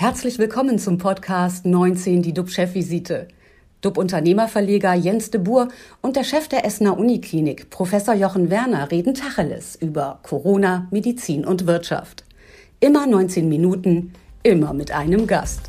Herzlich willkommen zum Podcast 19, die DUB-Chefvisite. DUB-Unternehmerverleger Jens de Boer und der Chef der Essener Uniklinik, Professor Jochen Werner, reden Tacheles über Corona, Medizin und Wirtschaft. Immer 19 Minuten, immer mit einem Gast.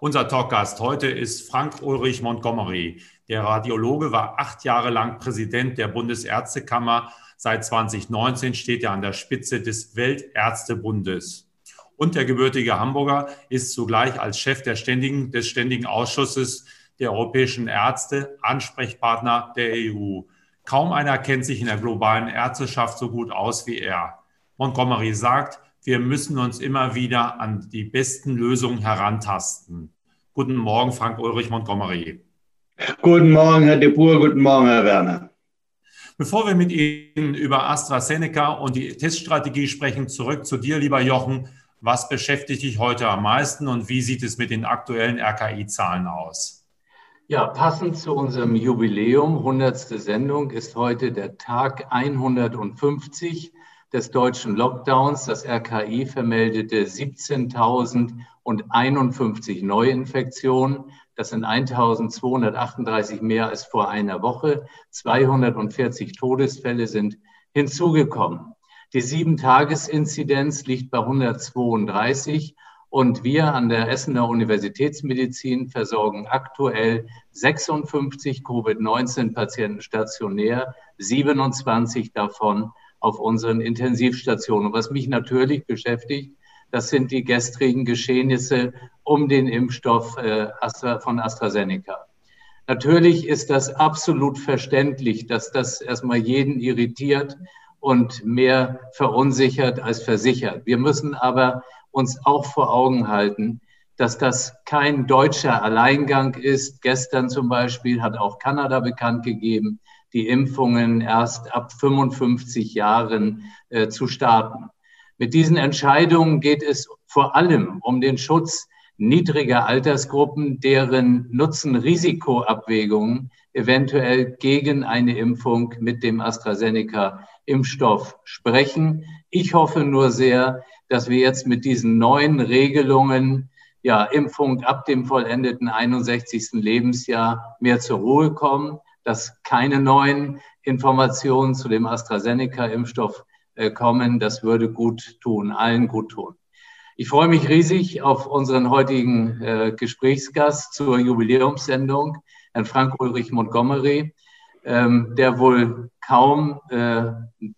Unser Talkgast heute ist Frank Ulrich Montgomery. Der Radiologe war acht Jahre lang Präsident der Bundesärztekammer. Seit 2019 steht er an der Spitze des Weltärztebundes. Und der gebürtige Hamburger ist zugleich als Chef der ständigen, des Ständigen Ausschusses der europäischen Ärzte Ansprechpartner der EU. Kaum einer kennt sich in der globalen Ärzteschaft so gut aus wie er. Montgomery sagt, wir müssen uns immer wieder an die besten Lösungen herantasten. Guten Morgen, Frank Ulrich Montgomery. Guten Morgen, Herr de Boer, guten Morgen, Herr Werner. Bevor wir mit Ihnen über AstraZeneca und die Teststrategie sprechen, zurück zu dir, lieber Jochen. Was beschäftigt dich heute am meisten und wie sieht es mit den aktuellen RKI-Zahlen aus? Ja, passend zu unserem Jubiläum, 100. Sendung, ist heute der Tag 150 des deutschen Lockdowns. Das RKI vermeldete 17.051 Neuinfektionen. Das sind 1.238 mehr als vor einer Woche. 240 Todesfälle sind hinzugekommen. Die Sieben-Tages-Inzidenz liegt bei 132 und wir an der Essener Universitätsmedizin versorgen aktuell 56 Covid-19-Patienten stationär, 27 davon auf unseren Intensivstationen. Was mich natürlich beschäftigt, das sind die gestrigen Geschehnisse um den Impfstoff äh, von AstraZeneca. Natürlich ist das absolut verständlich, dass das erstmal jeden irritiert und mehr verunsichert als versichert. Wir müssen aber uns auch vor Augen halten, dass das kein deutscher Alleingang ist. Gestern zum Beispiel hat auch Kanada bekannt gegeben, die Impfungen erst ab 55 Jahren äh, zu starten. Mit diesen Entscheidungen geht es vor allem um den Schutz niedriger Altersgruppen, deren Nutzen-Risiko-Abwägungen eventuell gegen eine Impfung mit dem AstraZeneca-Impfstoff sprechen. Ich hoffe nur sehr, dass wir jetzt mit diesen neuen Regelungen, ja, Impfung ab dem vollendeten 61. Lebensjahr mehr zur Ruhe kommen, dass keine neuen Informationen zu dem AstraZeneca-Impfstoff kommen. Das würde gut tun, allen gut tun. Ich freue mich riesig auf unseren heutigen äh, Gesprächsgast zur Jubiläumssendung, Herrn Frank Ulrich Montgomery, ähm, der wohl kaum, äh,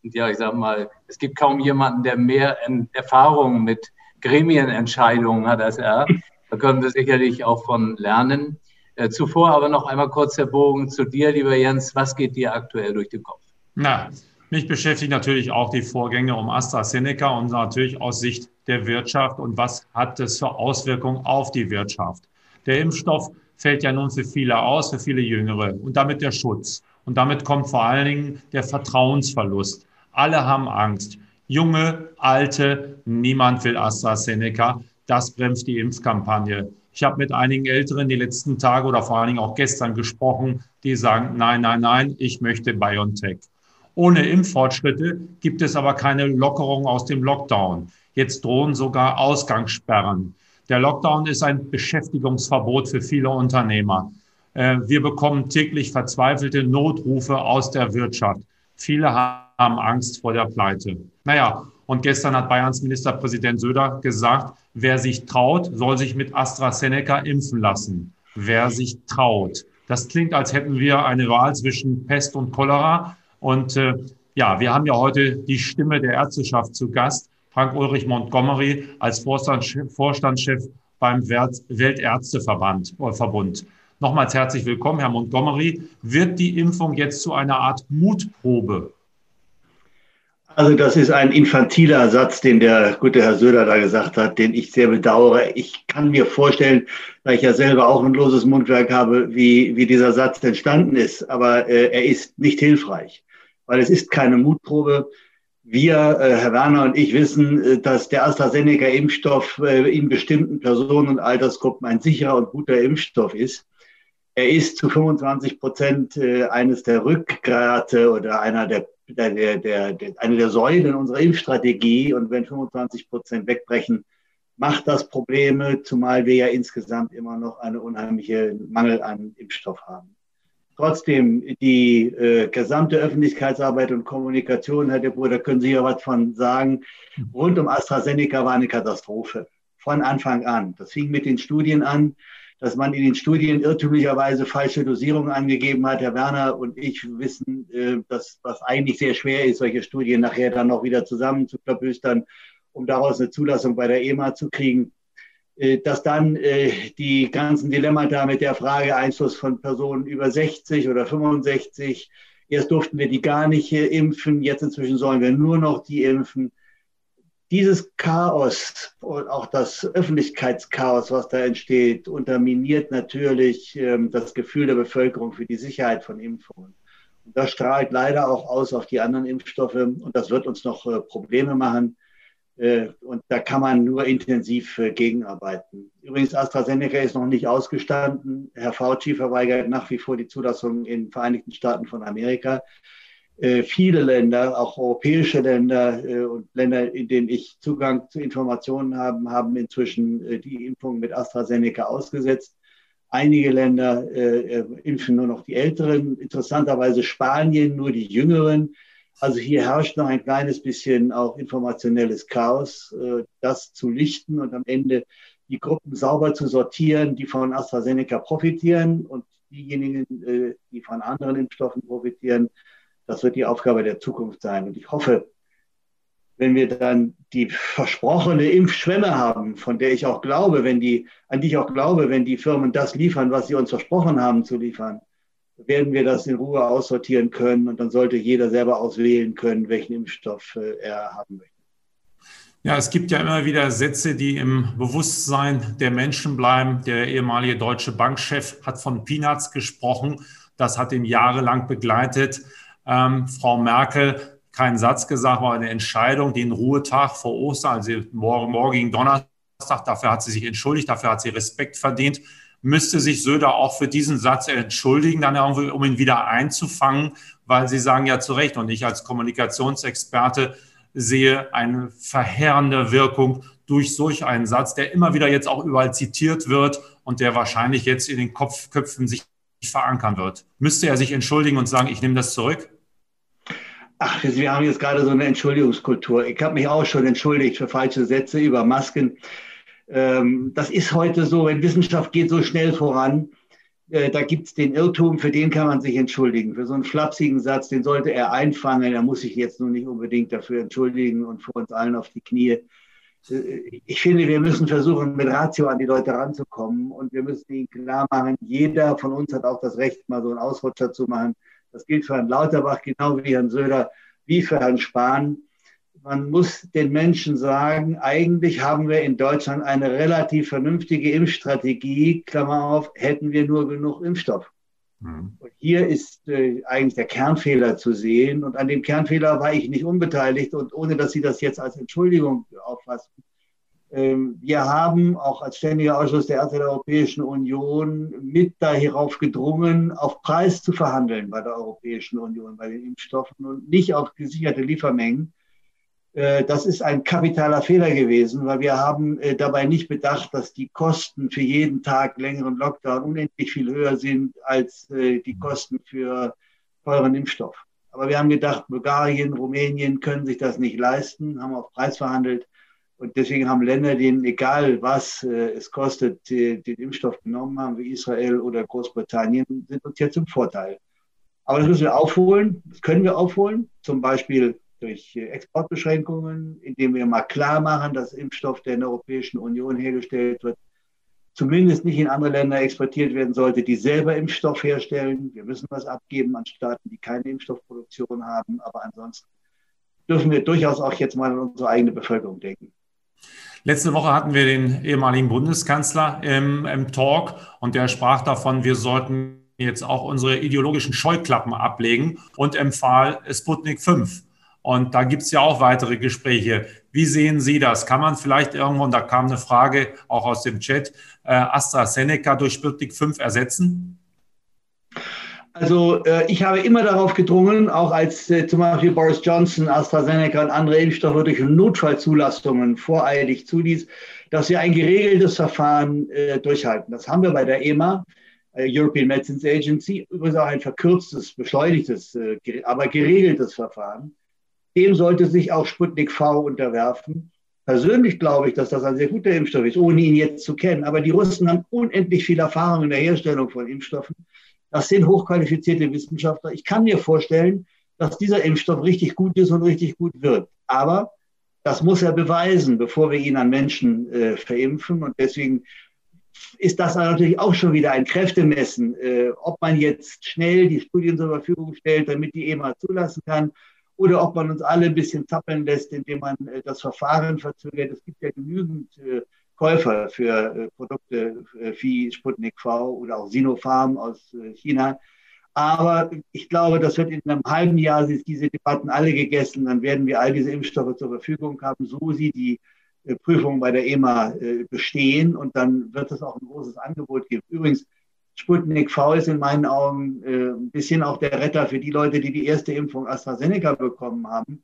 ja, ich sag mal, es gibt kaum jemanden, der mehr Erfahrung mit Gremienentscheidungen hat als er. Da können wir sicherlich auch von lernen. Äh, zuvor aber noch einmal kurz der Bogen zu dir, lieber Jens. Was geht dir aktuell durch den Kopf? Na, mich beschäftigt natürlich auch die Vorgänge um AstraZeneca und natürlich aus Sicht der Wirtschaft und was hat das für Auswirkungen auf die Wirtschaft. Der Impfstoff fällt ja nun für viele aus, für viele Jüngere und damit der Schutz. Und damit kommt vor allen Dingen der Vertrauensverlust. Alle haben Angst. Junge, alte, niemand will AstraZeneca. Das bremst die Impfkampagne. Ich habe mit einigen Älteren die letzten Tage oder vor allen Dingen auch gestern gesprochen, die sagen, nein, nein, nein, ich möchte BioNTech. Ohne Impffortschritte gibt es aber keine Lockerung aus dem Lockdown. Jetzt drohen sogar Ausgangssperren. Der Lockdown ist ein Beschäftigungsverbot für viele Unternehmer. Äh, wir bekommen täglich verzweifelte Notrufe aus der Wirtschaft. Viele haben Angst vor der Pleite. Naja, und gestern hat Bayerns Ministerpräsident Söder gesagt, Wer sich traut, soll sich mit AstraZeneca impfen lassen. Wer sich traut. Das klingt, als hätten wir eine Wahl zwischen Pest und Cholera. Und äh, ja, wir haben ja heute die Stimme der Ärzteschaft zu Gast. Frank Ulrich Montgomery als Vorstandschef beim Weltärzteverband äh, Verbund. Nochmals herzlich willkommen, Herr Montgomery. Wird die Impfung jetzt zu einer Art Mutprobe? Also das ist ein infantiler Satz, den der gute Herr Söder da gesagt hat, den ich sehr bedauere. Ich kann mir vorstellen, da ich ja selber auch ein loses Mundwerk habe, wie, wie dieser Satz entstanden ist. Aber äh, er ist nicht hilfreich, weil es ist keine Mutprobe. Wir, äh, Herr Werner und ich, wissen, äh, dass der AstraZeneca-Impfstoff äh, in bestimmten Personen und Altersgruppen ein sicherer und guter Impfstoff ist. Er ist zu 25 Prozent eines der Rückgrate oder einer der der, der, der, eine der Säulen unserer Impfstrategie. Und wenn 25 Prozent wegbrechen, macht das Probleme, zumal wir ja insgesamt immer noch eine unheimliche Mangel an Impfstoff haben. Trotzdem, die äh, gesamte Öffentlichkeitsarbeit und Kommunikation, Herr de Boer, da können Sie ja was von sagen, rund um AstraZeneca war eine Katastrophe. Von Anfang an. Das fing mit den Studien an, dass man in den Studien irrtümlicherweise falsche Dosierungen angegeben hat. Herr Werner und ich wissen, äh, dass was eigentlich sehr schwer ist, solche Studien nachher dann noch wieder zusammen zu verblüstern, um daraus eine Zulassung bei der EMA zu kriegen. Äh, dass dann äh, die ganzen Dilemmata mit der Frage Einfluss von Personen über 60 oder 65, erst durften wir die gar nicht impfen, jetzt inzwischen sollen wir nur noch die impfen. Dieses Chaos und auch das Öffentlichkeitschaos, was da entsteht, unterminiert natürlich ähm, das Gefühl der Bevölkerung für die Sicherheit von Impfungen. Und das strahlt leider auch aus auf die anderen Impfstoffe und das wird uns noch äh, Probleme machen. Äh, und da kann man nur intensiv äh, gegenarbeiten. Übrigens, AstraZeneca ist noch nicht ausgestanden. Herr Fauci verweigert nach wie vor die Zulassung in den Vereinigten Staaten von Amerika. Äh, viele Länder, auch europäische Länder und Länder, in denen ich Zugang zu Informationen habe, haben inzwischen die Impfung mit AstraZeneca ausgesetzt. Einige Länder impfen nur noch die Älteren, interessanterweise Spanien nur die Jüngeren. Also hier herrscht noch ein kleines bisschen auch informationelles Chaos, äh, das zu lichten und am Ende die Gruppen sauber zu sortieren, die von AstraZeneca profitieren und diejenigen, äh, die von anderen Impfstoffen profitieren. Das wird die Aufgabe der Zukunft sein. Und ich hoffe, wenn wir dann die versprochene Impfschwemme haben, von der ich auch glaube, wenn die, an die ich auch glaube, wenn die Firmen das liefern, was sie uns versprochen haben zu liefern, werden wir das in Ruhe aussortieren können und dann sollte jeder selber auswählen können, welchen Impfstoff äh, er haben möchte. Ja, es gibt ja immer wieder Sätze, die im Bewusstsein der Menschen bleiben. Der ehemalige deutsche Bankchef hat von Peanuts gesprochen. Das hat ihn jahrelang begleitet. Ähm, Frau Merkel, keinen Satz gesagt, war eine Entscheidung, den Ruhetag vor Ostern, also morgen, morgigen Donnerstag, dafür hat sie sich entschuldigt, dafür hat sie Respekt verdient müsste sich Söder auch für diesen Satz entschuldigen, dann irgendwie, um ihn wieder einzufangen, weil Sie sagen ja zu Recht und ich als Kommunikationsexperte sehe eine verheerende Wirkung durch solch einen Satz, der immer wieder jetzt auch überall zitiert wird und der wahrscheinlich jetzt in den Kopfköpfen sich verankern wird. Müsste er sich entschuldigen und sagen, ich nehme das zurück? Ach, wir haben jetzt gerade so eine Entschuldigungskultur. Ich habe mich auch schon entschuldigt für falsche Sätze über Masken. Ähm, das ist heute so, wenn Wissenschaft geht so schnell voran, äh, da gibt es den Irrtum, für den kann man sich entschuldigen. Für so einen flapsigen Satz, den sollte er einfangen. Er muss sich jetzt nur nicht unbedingt dafür entschuldigen und vor uns allen auf die Knie. Äh, ich finde, wir müssen versuchen, mit Ratio an die Leute ranzukommen und wir müssen ihnen klar machen, jeder von uns hat auch das Recht, mal so einen Ausrutscher zu machen. Das gilt für Herrn Lauterbach genau wie Herrn Söder, wie für Herrn Spahn man muss den Menschen sagen, eigentlich haben wir in Deutschland eine relativ vernünftige Impfstrategie. Klammer auf, hätten wir nur genug Impfstoff. Mhm. Und hier ist äh, eigentlich der Kernfehler zu sehen. Und an dem Kernfehler war ich nicht unbeteiligt. Und ohne dass Sie das jetzt als Entschuldigung auffassen, ähm, wir haben auch als Ständiger Ausschuss der Ärzte der Europäischen Union mit darauf gedrungen, auf Preis zu verhandeln bei der Europäischen Union, bei den Impfstoffen und nicht auf gesicherte Liefermengen. Äh, das ist ein kapitaler Fehler gewesen, weil wir haben äh, dabei nicht bedacht, dass die Kosten für jeden Tag längeren Lockdown unendlich viel höher sind als äh, die Kosten für teuren Impfstoff. Aber wir haben gedacht, Bulgarien, Rumänien können sich das nicht leisten, haben auf Preis verhandelt. Und deswegen haben Länder, denen egal was es kostet, den Impfstoff genommen haben, wie Israel oder Großbritannien, sind uns jetzt im Vorteil. Aber das müssen wir aufholen, das können wir aufholen. Zum Beispiel durch Exportbeschränkungen, indem wir mal klar machen, dass Impfstoff, der in der Europäischen Union hergestellt wird, zumindest nicht in andere Länder exportiert werden sollte, die selber Impfstoff herstellen. Wir müssen was abgeben an Staaten, die keine Impfstoffproduktion haben. Aber ansonsten dürfen wir durchaus auch jetzt mal an unsere eigene Bevölkerung denken. Letzte Woche hatten wir den ehemaligen Bundeskanzler im, im Talk und der sprach davon, wir sollten jetzt auch unsere ideologischen Scheuklappen ablegen und empfahl Sputnik 5. Und da gibt es ja auch weitere Gespräche. Wie sehen Sie das? Kann man vielleicht irgendwo, und da kam eine Frage auch aus dem Chat, äh, AstraZeneca durch Sputnik 5 ersetzen? Also äh, ich habe immer darauf gedrungen, auch als äh, zum Beispiel Boris Johnson, AstraZeneca und andere Impfstoffe durch Notfallzulastungen voreilig zuließ, dass wir ein geregeltes Verfahren durchhalten. Das haben wir bei der EMA, European Medicines Agency, übrigens auch ein verkürztes, beschleunigtes, aber geregeltes Verfahren. Dem sollte sich auch Sputnik V unterwerfen. Persönlich glaube ich, dass das ein sehr guter Impfstoff ist, ohne ihn jetzt zu kennen. Aber die Russen haben unendlich viel Erfahrung in der Herstellung von Impfstoffen. Das sind hochqualifizierte Wissenschaftler. Ich kann mir vorstellen, dass dieser Impfstoff richtig gut ist und richtig gut wird. Aber das muss er beweisen, bevor wir ihn an Menschen äh, verimpfen. Und deswegen ist das natürlich auch schon wieder ein Kräftemessen, äh, ob man jetzt schnell die Studien zur Verfügung stellt, damit die EMA zulassen kann, oder ob man uns alle ein bisschen zappeln lässt, indem man äh, das Verfahren verzögert. Es gibt ja genügend äh, Käufer für äh, Produkte wie Sputnik V oder auch Sinopharm aus China. Aber ich glaube, das wird in einem halben Jahr diese Debatten alle gegessen. Dann werden wir all diese Impfstoffe zur Verfügung haben, so sie die Prüfung bei der EMA bestehen. Und dann wird es auch ein großes Angebot geben. Übrigens, Sputnik V ist in meinen Augen ein bisschen auch der Retter für die Leute, die die erste Impfung AstraZeneca bekommen haben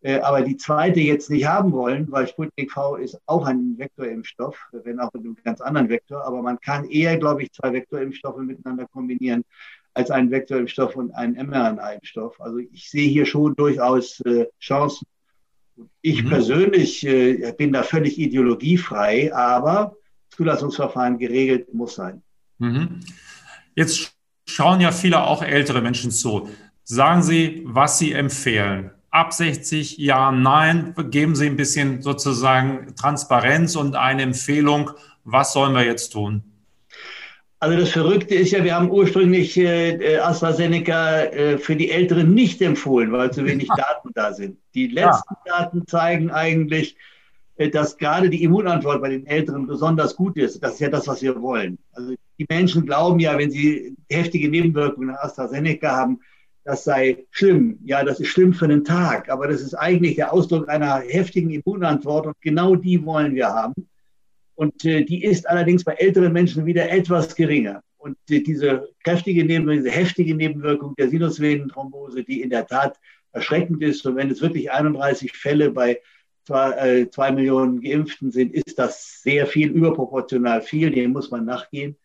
äh, aber die zweite jetzt nicht haben wollen, weil Sputnik V ist auch ein Vektorimpfstoff, wenn auch mit einem ganz anderen Vektor. Aber man kann eher, glaube ich, zwei Vektorimpfstoffe miteinander kombinieren als einen Vektorimpfstoff und einen mRNA-Impfstoff. Also ich sehe hier schon durchaus äh, Chancen. Ich mhm. persönlich äh, bin da völlig ideologiefrei, aber Zulassungsverfahren geregelt muss sein. Mhm. Jetzt schauen ja viele auch ältere Menschen zu. Sagen Sie, was Sie empfehlen ab 60 ja, nein, geben Sie ein bisschen sozusagen Transparenz und eine Empfehlung, was sollen wir jetzt tun? Also das Verrückte ist ja, wir haben ursprünglich äh, AstraZeneca äh, für die Älteren nicht empfohlen, weil zu wenig Daten da sind. Die letzten ja. Daten zeigen eigentlich, äh, dass gerade die Immunantwort bei den Älteren besonders gut ist. Das ist ja das, was wir wollen. Also die Menschen glauben ja, wenn sie heftige Nebenwirkungen nach AstraZeneca haben, das sei schlimm. Ja, das ist schlimm für einen Tag, aber das ist eigentlich der Ausdruck einer heftigen Immunantwort und genau die wollen wir haben. Und äh, die ist allerdings bei älteren Menschen wieder etwas geringer. Und äh, diese kräftige Nebenwirkung, diese heftige Nebenwirkung der Sinusvenenthrombose, die in der Tat erschreckend ist, und wenn es wirklich 31 Fälle bei äh, zwei Millionen Geimpften sind, ist das sehr viel, überproportional viel, dem muss man nachgehen.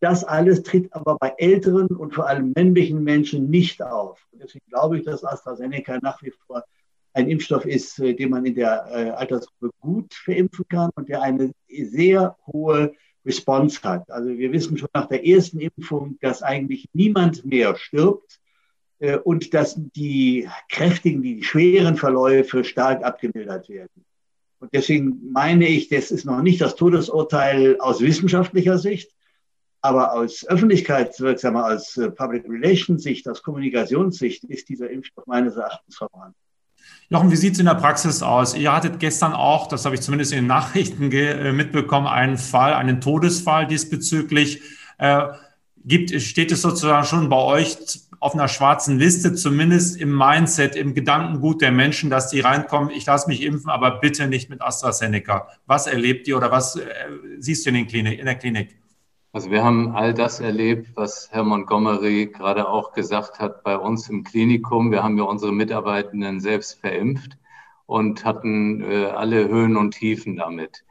Das alles tritt aber bei älteren und vor allem männlichen Menschen nicht auf. Deswegen glaube ich, dass AstraZeneca nach wie vor ein Impfstoff ist, äh, den man in der äh, Altersgruppe gut verimpfen kann und der eine sehr hohe Response hat. Also wir wissen schon nach der ersten Impfung, dass eigentlich niemand mehr stirbt und dass die kräftigen, die schweren Verläufe stark abgemildert werden. Und deswegen meine ich, das ist noch nicht das Todesurteil aus wissenschaftlicher Sicht, aber aus öffentlichkeitswirksamer, aus äh, Public Relations Sicht, aus Kommunikationssicht ist dieser Impfstoff meines Erachtens verbrannt. Jochen, wie sieht es in der Praxis aus? Ihr hattet gestern auch, das habe ich zumindest in den Nachrichten äh, mitbekommen, einen Fall, einen Todesfall diesbezüglich. Äh, gibt, steht es sozusagen schon bei euch auf einer schwarzen Liste, zumindest im Mindset, im Gedankengut der Menschen, dass die reinkommen, ich lasse mich impfen, aber bitte nicht mit AstraZeneca. Was erlebt ihr oder was äh, siehst du in, Klinik, in der Klinik? Also wir haben all das erlebt, was Herr Montgomery gerade auch gesagt hat bei uns im Klinikum. Wir haben ja unsere Mitarbeitenden selbst verimpft und hatten äh, alle Höhen und Tiefen damit.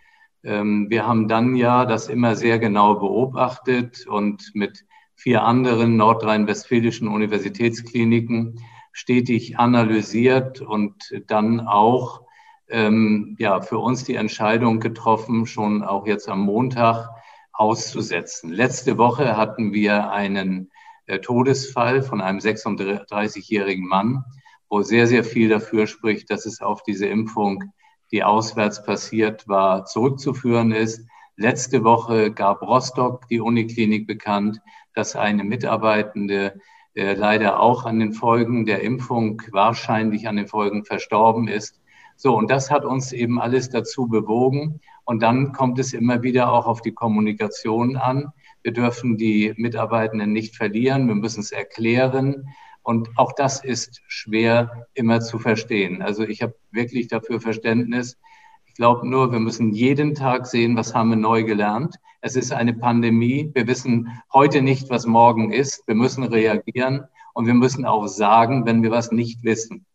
Ähm, wir haben dann ja das immer sehr genau beobachtet und mit vier anderen nordrhein-westfälischen Universitätskliniken stetig analysiert und dann auch ähm, ja, für uns die Entscheidung getroffen, schon auch jetzt am Montag, auszusetzen. Letzte Woche hatten wir einen äh, Todesfall von einem 36-jährigen Mann, wo sehr, sehr viel dafür spricht, dass es auf diese Impfung, die auswärts passiert war, zurückzuführen ist. Letzte Woche gab Rostock die Uniklinik bekannt, dass eine Mitarbeitende äh, leider auch an den Folgen der Impfung, wahrscheinlich an den Folgen verstorben ist. So, und das hat uns eben alles dazu bewogen, und dann kommt es immer wieder auch auf die Kommunikation an. Wir dürfen die Mitarbeitenden nicht verlieren. Wir müssen es erklären. Und auch das ist schwer immer zu verstehen. Also ich habe wirklich dafür Verständnis. Ich glaube nur, wir müssen jeden Tag sehen, was haben wir neu gelernt. Es ist eine Pandemie. Wir wissen heute nicht, was morgen ist. Wir müssen reagieren und wir müssen auch sagen, wenn wir was nicht wissen.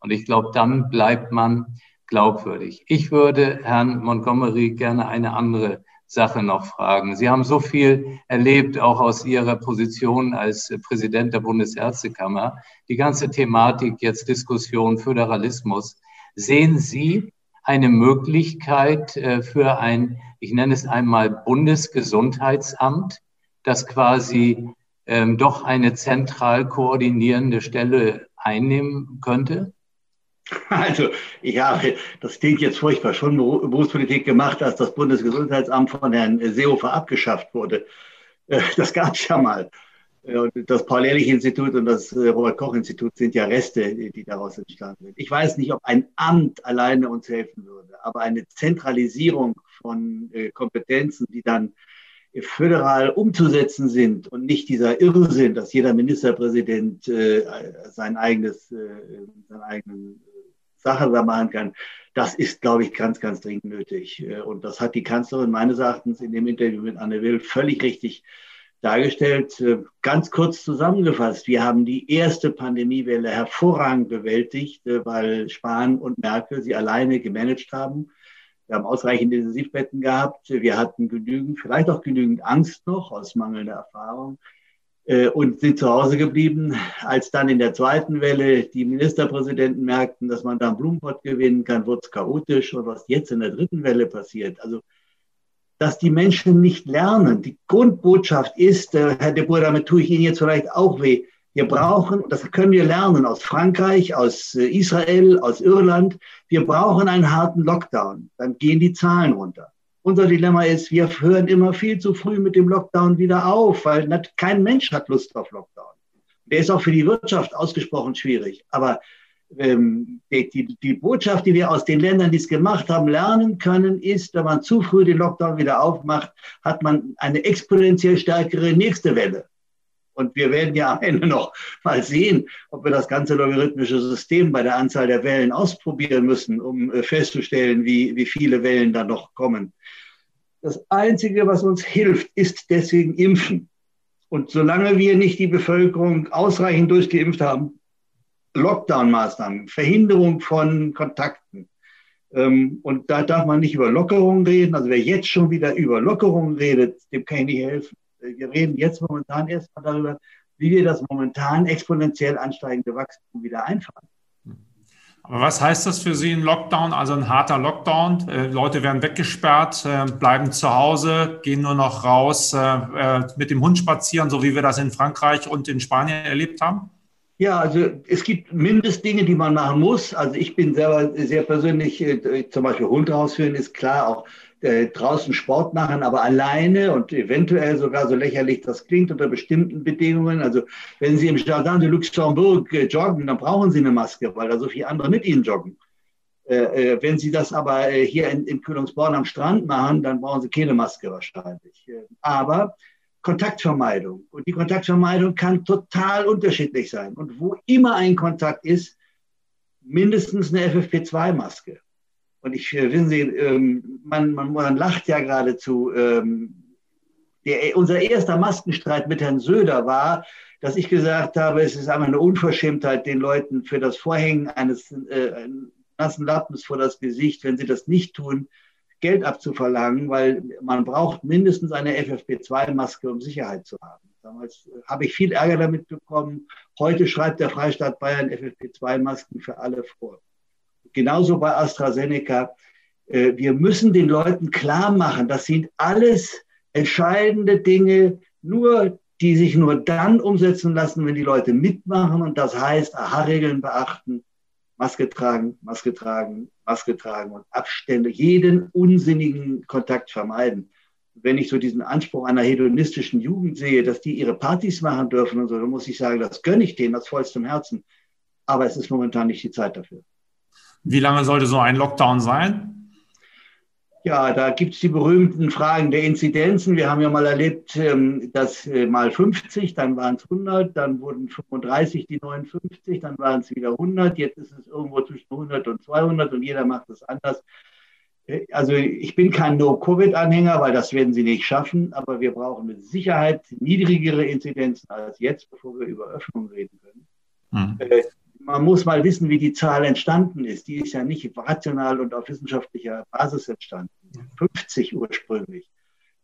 Und ich glaube, dann bleibt man glaubwürdig. Ich würde Herrn Montgomery gerne eine andere Sache noch fragen. Sie haben so viel erlebt, auch aus Ihrer Position als Präsident der Bundesärztekammer. Die ganze Thematik jetzt Diskussion, Föderalismus. Sehen Sie eine Möglichkeit äh, für ein, ich nenne es einmal Bundesgesundheitsamt, das quasi ähm, doch eine zentral koordinierende Stelle einnehmen könnte? Also ich habe, das klingt jetzt furchtbar, schon Berufspolitik gemacht, als das Bundesgesundheitsamt von Herrn Seehofer abgeschafft wurde. Äh, das gab es ja mal. Äh, das Paul-Ehrlich-Institut und das äh, Robert-Koch-Institut sind ja Reste, die daraus entstanden sind. Ich weiß nicht, ob ein Amt alleine uns helfen würde, aber eine Zentralisierung von Kompetenzen, die dann föderal umzusetzen sind und nicht dieser Irrsinn, dass jeder Ministerpräsident sein eigenes, seinen eigenen Sache da machen kann, das ist, glaube ich, ganz, ganz dringend nötig. Äh, und das hat die Kanzlerin meines Erachtens in dem Interview mit Anne Will völlig richtig dargestellt. Äh, ganz kurz zusammengefasst, wir haben die erste Pandemiewelle hervorragend bewältigt, äh, weil Spahn und Merkel sie alleine gemanagt haben. Wir haben ausreichend Intensivbetten gehabt. Wir hatten genügend, vielleicht auch genügend Angst noch aus mangelnder Erfahrung. Äh, und sind zu Hause geblieben. Als dann in der zweiten Welle die Ministerpräsidenten merkten, dass man da einen Blumenpott gewinnen kann, wurde es chaotisch. Und was jetzt in der dritten Welle passiert, also dass die Menschen nicht lernen. Die Grundbotschaft ist, äh, Herr de Boer, damit tue ich Ihnen jetzt vielleicht auch weh. Wir brauchen, das können wir lernen aus Frankreich, aus äh, Israel, aus Irland. Wir brauchen einen harten Lockdown. Dann gehen die Zahlen runter. Unser Dilemma ist, wir hören immer viel zu früh mit dem Lockdown wieder auf, weil kein Mensch hat Lust auf Lockdown. Der ist auch für die Wirtschaft ausgesprochen schwierig. Aber ähm, die, die, die Botschaft, die wir aus den Ländern, die es gemacht haben, lernen können, ist, wenn man zu früh den Lockdown wieder aufmacht, hat man eine exponentiell stärkere nächste Welle. Und wir werden ja Ende noch mal sehen, ob wir das ganze logarithmische System bei der Anzahl der Wellen ausprobieren müssen, um äh, festzustellen, wie, wie viele Wellen da noch kommen. Das Einzige, was uns hilft, ist deswegen Impfen. Und solange wir nicht die Bevölkerung ausreichend durchgeimpft haben, Lockdown-Maßnahmen, Verhinderung von Kontakten. Ähm, und da darf man nicht über Lockerungen reden. Also wer jetzt schon wieder über Lockerungen redet, dem kann ich nicht helfen. Wir reden jetzt momentan erstmal darüber, wie wir das momentan exponentiell ansteigende Wachstum wieder einfahren. Aber was heißt das für Sie ein Lockdown? Also ein harter Lockdown. Äh, Leute werden weggesperrt, äh, bleiben zu Hause, gehen nur noch raus äh, äh, mit dem Hund spazieren, so wie wir das in Frankreich und in Spanien erlebt haben? Ja, also es gibt Mindestdinge, die man machen muss. Also ich bin selber sehr persönlich, äh, zum Beispiel Hund rausführen, ist klar, auch äh, draußen Sport machen, aber alleine und eventuell sogar so lächerlich das klingt unter bestimmten Bedingungen. Also wenn Sie im Jardin de Luxembourg äh, joggen, dann brauchen Sie eine Maske, weil da so viele andere mit Ihnen joggen. Äh, wenn Sie das aber hier in, in Kühlungsborn am Strand machen, dann brauchen Sie keine Maske wahrscheinlich. Aber Kontaktvermeidung. Und die Kontaktvermeidung kann total unterschiedlich sein. Und wo immer ein Kontakt ist, mindestens eine FFP2-Maske. Und ich, äh, wissen Sie, ähm, man, man, man lacht ja geradezu. Ähm, der, unser erster Maskenstreit mit Herrn Söder war, dass ich gesagt habe, es ist einfach eine Unverschämtheit, den Leuten für das Vorhängen eines äh, nassen Lappens vor das Gesicht, wenn sie das nicht tun, Geld abzuverlangen, weil man braucht mindestens eine FFP2-Maske, um Sicherheit zu haben. Damals äh, habe ich viel Ärger damit bekommen. Heute schreibt der Freistaat Bayern FFP2-Masken für alle vor genauso bei AstraZeneca. Äh, wir müssen den Leuten klar machen, das sind alles entscheidende Dinge, nur die sich nur dann umsetzen lassen, wenn die Leute mitmachen. Und das heißt, Aha-Regeln beachten, Maske tragen, Maske tragen, Maske tragen und Abstände, jeden unsinnigen Kontakt vermeiden. Wenn ich so diesen Anspruch einer hedonistischen Jugend sehe, dass die ihre Partys machen dürfen und so, dann muss ich sagen, das gönne ich denen aus vollstem Herzen. Aber es ist momentan nicht die Zeit dafür. Wie lange sollte so ein Lockdown sein? Ja, da gibt es die berühmten Fragen der Inzidenzen. Wir haben ja mal erlebt, ähm, dass äh, mal 50, dann waren es 100, dann wurden 35 die 59, dann waren es wieder 100. Jetzt ist es irgendwo zwischen 100 und 200 und jeder macht es anders. Also ich bin kein No-Covid-Anhänger, weil das werden sie nicht schaffen, aber wir brauchen mit Sicherheit niedrigere Inzidenzen als jetzt, bevor wir über Öffnung reden können. Mhm. Äh, man muss mal wissen, wie die Zahl entstanden ist. Die ist ja nicht rational und auf wissenschaftlicher Basis entstanden. 50 ursprünglich.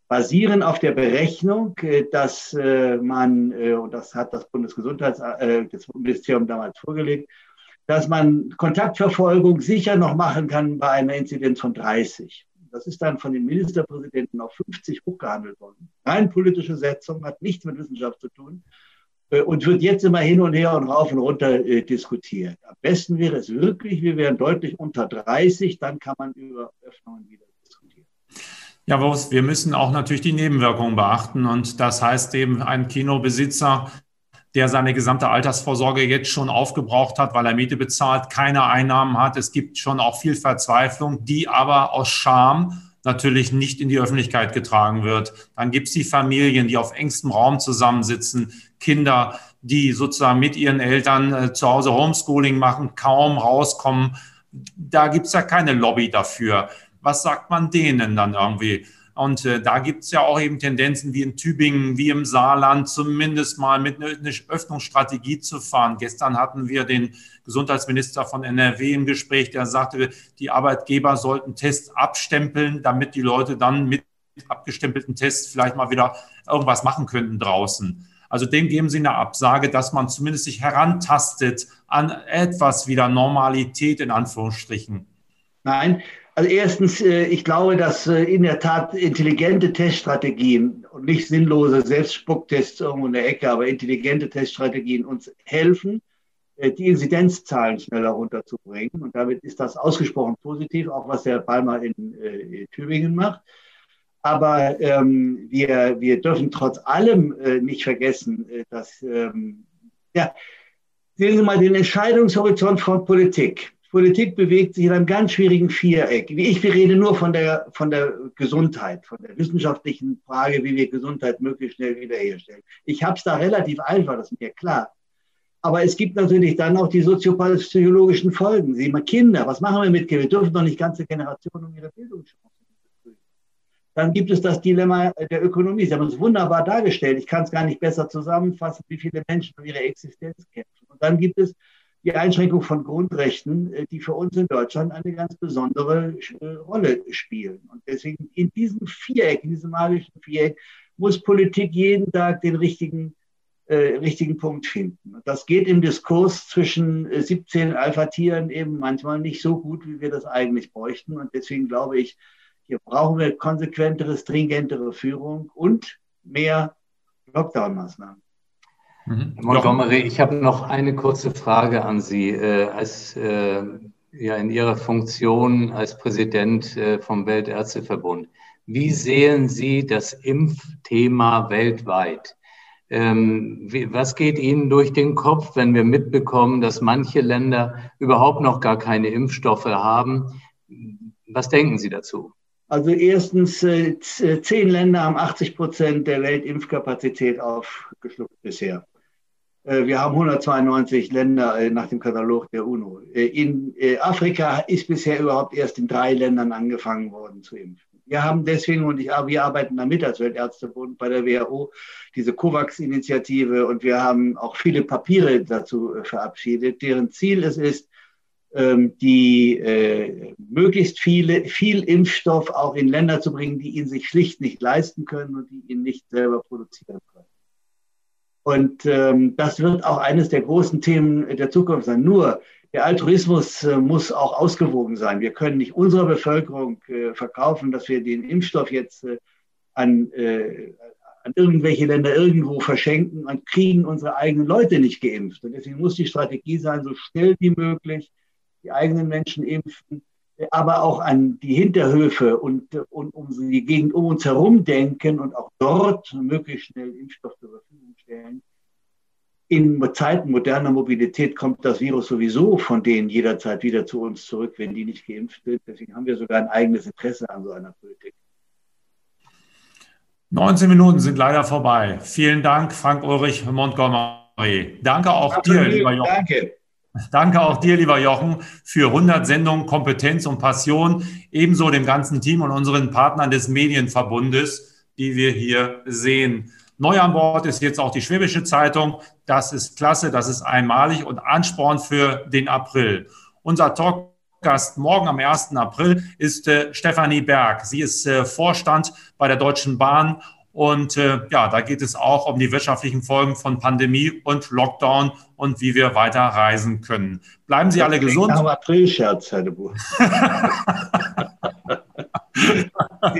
Basieren auf der Berechnung, äh, dass äh, man, und das hat das Bundesgesundheitsministerium damals vorgelegt, dass man Kontaktverfolgung sicher noch machen kann bei einer Inzidenz von 30. Das ist dann von den Ministerpräsidenten auf 50 hochgehandelt worden. Rein politische Setzung, hat nichts mit Wissenschaft zu tun äh, und wird jetzt immer hin und her und rauf und runter äh, diskutiert. Am besten wäre es wirklich, wir wären deutlich unter 30, dann kann man über Öffnungen wieder diskutieren. Ja, wir müssen auch natürlich die Nebenwirkungen beachten und das heißt eben, ein Kinobesitzer der seine gesamte Altersvorsorge jetzt schon aufgebraucht hat, weil er Miete bezahlt, keine Einnahmen hat. Es gibt schon auch viel Verzweiflung, die aber aus Scham natürlich nicht in die Öffentlichkeit getragen wird. Dann gibt es die Familien, die auf engstem Raum zusammensitzen, Kinder, die sozusagen mit ihren Eltern äh, zu Hause Homeschooling machen, kaum rauskommen. Da gibt es ja keine Lobby dafür. Was sagt man denen dann irgendwie? Und äh, da gibt es ja auch eben Tendenzen wie in Tübingen, wie im Saarland, zumindest mal mit einer eine Öffnungsstrategie zu fahren. Gestern hatten wir den Gesundheitsminister von NRW im Gespräch, der sagte, die Arbeitgeber sollten Tests abstempeln, damit die Leute dann mit abgestempelten Tests vielleicht mal wieder irgendwas machen könnten draußen. Also dem geben Sie eine Absage, dass man zumindest sich herantastet an etwas wieder Normalität in Anführungsstrichen. Nein, also erstens, äh, ich glaube, dass äh, in der Tat intelligente Teststrategien und nicht sinnlose Selbstspucktests irgendwo in der Ecke, aber intelligente Teststrategien uns helfen, äh, die Inzidenzzahlen schneller runterzubringen. Und damit ist das ausgesprochen positiv, auch was der Palmer in, in Tübingen macht. Aber ähm, wir, wir dürfen trotz allem äh, nicht vergessen, äh, dass, ähm, ja, sehen Sie mal den Entscheidungshorizont von Politik. Politik bewegt sich in einem ganz schwierigen Viereck. Ich, wir reden nur von der, von der Gesundheit, von der wissenschaftlichen Frage, wie wir Gesundheit möglichst schnell wiederherstellen. Ich habe es da relativ einfach, das ist mir klar. Aber es gibt natürlich dann auch die soziopsychologischen Folgen. Sie mal Kinder, was machen wir mit Kindern? Wir dürfen doch nicht ganze Generationen um ihre Bildungschancen dann gibt es das Dilemma der Ökonomie. Sie haben es wunderbar dargestellt. Ich kann es gar nicht besser zusammenfassen, wie viele Menschen um ihre Existenz kämpfen. Und dann gibt es die Einschränkung von Grundrechten, äh, die für uns in Deutschland eine ganz besondere äh, Rolle spielen. Und deswegen in diesem Viereck, in diesem magischen Viereck, muss Politik jeden Tag den richtigen, äh, richtigen Punkt finden. Und das geht im Diskurs zwischen 17 Alpha-Tieren eben manchmal nicht so gut, wie wir das eigentlich bräuchten. Und deswegen glaube ich, hier brauchen wir konsequentere, stringentere Führung und mehr Lockdown-Maßnahmen. Mhm. Montgomery, ich habe noch eine kurze Frage an Sie. Äh, als, äh, ja, in Ihrer Funktion als Präsident äh, vom Weltärzteverbund, wie sehen Sie das Impfthema weltweit? Ähm, wie, was geht Ihnen durch den Kopf, wenn wir mitbekommen, dass manche Länder überhaupt noch gar keine Impfstoffe haben? Was denken Sie dazu? Also erstens, äh, zehn Länder haben 80 Prozent der Weltimpfkapazität aufgeschluckt bisher. Äh, wir haben 192 Länder äh, nach dem Katalog der UNO. Äh, in Afrika ist bisher überhaupt erst in drei Ländern angefangen worden zu impfen. Wir haben deswegen, und ich, wir arbeiten damit als Weltärztebund bei der WHO, diese COVAX-Initiative und wir haben auch viele Papiere dazu verabschiedet, deren Ziel es ist, ähm, die möglichst viele, viel Impfstoff auch in Länder zu bringen, die ihn sich schlicht nicht leisten können und die ihn nicht selber produzieren können. Und ähm, das wird auch eines der großen Themen der Zukunft sein. Nur der Altruismus äh, muss auch ausgewogen sein. Wir können nicht unserer Bevölkerung äh, verkaufen, dass wir den Impfstoff jetzt äh, an, äh, an irgendwelche Länder irgendwo verschenken und kriegen unsere eigenen Leute nicht geimpft. Und deswegen muss die Strategie sein, so schnell wie möglich die eigenen Menschen impfen, aber auch an die Hinterhöfe und, und um die Gegend um uns herum denken und auch dort möglichst schnell Impfstoff zur Verfügung stellen. In Zeiten moderner Mobilität kommt das Virus sowieso von denen jederzeit wieder zu uns zurück, wenn die nicht geimpft sind. Deswegen haben wir sogar ein eigenes Interesse an so einer Politik. 19 Minuten sind leider vorbei. Vielen Dank, Frank Ulrich Montgomery. Danke auch Absolut, dir, lieber Jochen. Danke. Danke auch dir, lieber Jochen, für 100 Sendungen Kompetenz und Passion, ebenso dem ganzen Team und unseren Partnern des Medienverbundes, die wir hier sehen. Neu an Bord ist jetzt auch die Schwäbische Zeitung. Das ist klasse, das ist einmalig und Ansporn für den April. Unser Talkgast morgen am 1. April ist äh, Stefanie Berg. Sie ist äh, Vorstand bei der Deutschen Bahn und äh, ja, da geht es auch um die wirtschaftlichen Folgen von Pandemie und Lockdown und wie wir weiter reisen können. Bleiben Sie das alle gesund. Nach April-Scherz, Herr de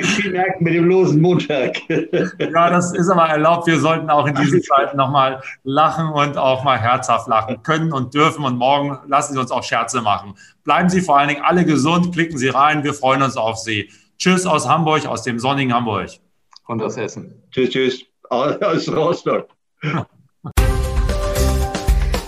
Sie merken mit dem losen Montag. ja, das ist aber erlaubt. Wir sollten auch in diesen Zeiten nochmal lachen und auch mal herzhaft lachen können und dürfen. Und morgen lassen Sie uns auch Scherze machen. Bleiben Sie vor allen Dingen alle gesund, klicken Sie rein. Wir freuen uns auf Sie. Tschüss aus Hamburg, aus dem sonnigen Hamburg und aus Essen. Tschüss, tschüss. Aus Rostock.